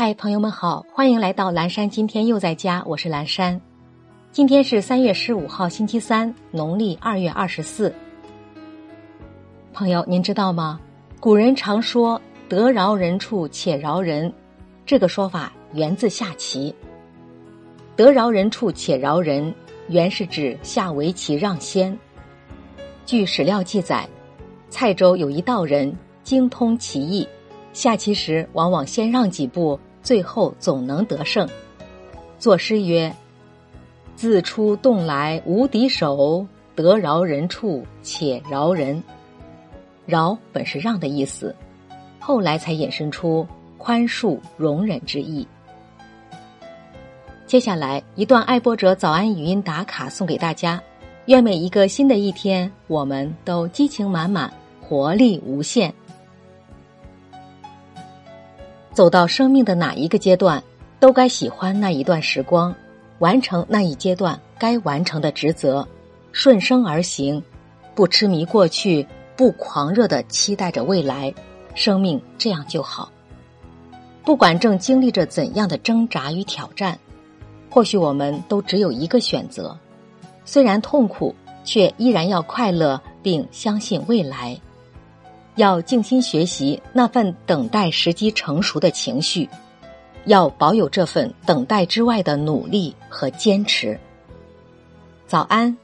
嗨，朋友们好，欢迎来到蓝山。今天又在家，我是蓝山。今天是三月十五号，星期三，农历二月二十四。朋友，您知道吗？古人常说“得饶人处且饶人”，这个说法源自下棋。“得饶人处且饶人”原是指下围棋让先。据史料记载，蔡州有一道人精通棋艺，下棋时往往先让几步。最后总能得胜。作诗曰：“自出洞来无敌手，得饶人处且饶人。”饶本是让的意思，后来才引申出宽恕、容忍之意。接下来一段爱播者早安语音打卡送给大家，愿每一个新的一天，我们都激情满满，活力无限。走到生命的哪一个阶段，都该喜欢那一段时光，完成那一阶段该完成的职责，顺生而行，不痴迷过去，不狂热的期待着未来，生命这样就好。不管正经历着怎样的挣扎与挑战，或许我们都只有一个选择：虽然痛苦，却依然要快乐，并相信未来。要静心学习那份等待时机成熟的情绪，要保有这份等待之外的努力和坚持。早安，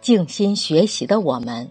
静心学习的我们。